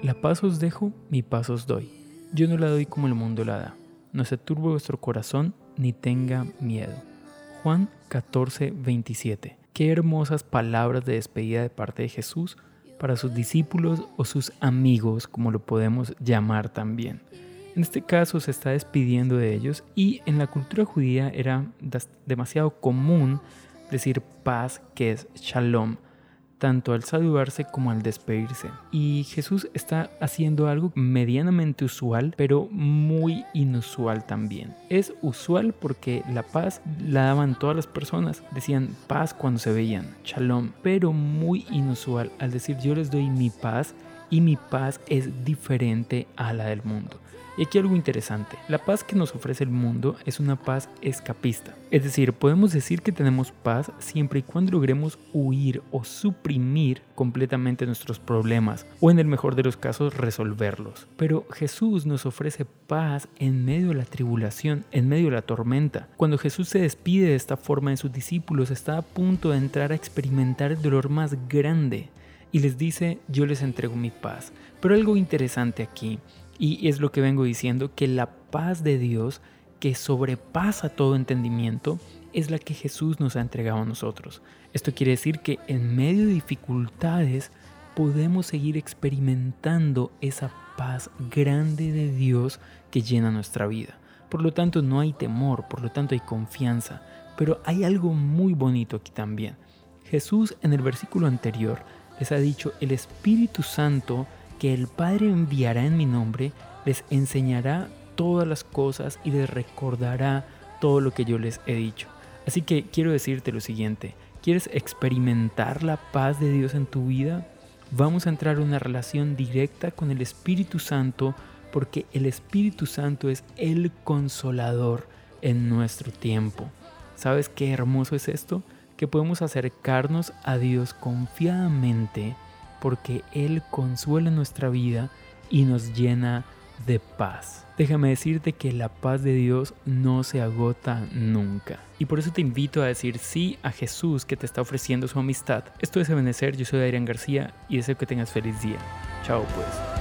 La paz os dejo, mi paz os doy. Yo no la doy como el mundo la da. No se turbe vuestro corazón ni tenga miedo. Juan 14, 27. Qué hermosas palabras de despedida de parte de Jesús para sus discípulos o sus amigos, como lo podemos llamar también. En este caso se está despidiendo de ellos y en la cultura judía era demasiado común decir paz, que es shalom, tanto al saludarse como al despedirse. Y Jesús está haciendo algo medianamente usual, pero muy inusual también. Es usual porque la paz la daban todas las personas, decían paz cuando se veían, shalom, pero muy inusual al decir yo les doy mi paz y mi paz es diferente a la del mundo. Y aquí algo interesante, la paz que nos ofrece el mundo es una paz escapista. Es decir, podemos decir que tenemos paz siempre y cuando logremos huir o suprimir completamente nuestros problemas o en el mejor de los casos resolverlos. Pero Jesús nos ofrece paz en medio de la tribulación, en medio de la tormenta. Cuando Jesús se despide de esta forma de sus discípulos, está a punto de entrar a experimentar el dolor más grande y les dice, yo les entrego mi paz. Pero algo interesante aquí y es lo que vengo diciendo, que la paz de Dios que sobrepasa todo entendimiento es la que Jesús nos ha entregado a nosotros. Esto quiere decir que en medio de dificultades podemos seguir experimentando esa paz grande de Dios que llena nuestra vida. Por lo tanto, no hay temor, por lo tanto hay confianza. Pero hay algo muy bonito aquí también. Jesús en el versículo anterior les ha dicho, el Espíritu Santo que el Padre enviará en mi nombre, les enseñará todas las cosas y les recordará todo lo que yo les he dicho. Así que quiero decirte lo siguiente, ¿quieres experimentar la paz de Dios en tu vida? Vamos a entrar en una relación directa con el Espíritu Santo porque el Espíritu Santo es el consolador en nuestro tiempo. ¿Sabes qué hermoso es esto? Que podemos acercarnos a Dios confiadamente porque Él consuela nuestra vida y nos llena de paz. Déjame decirte que la paz de Dios no se agota nunca. Y por eso te invito a decir sí a Jesús que te está ofreciendo su amistad. Esto es Ebenecer, yo soy Adrián García y deseo que tengas feliz día. Chao pues.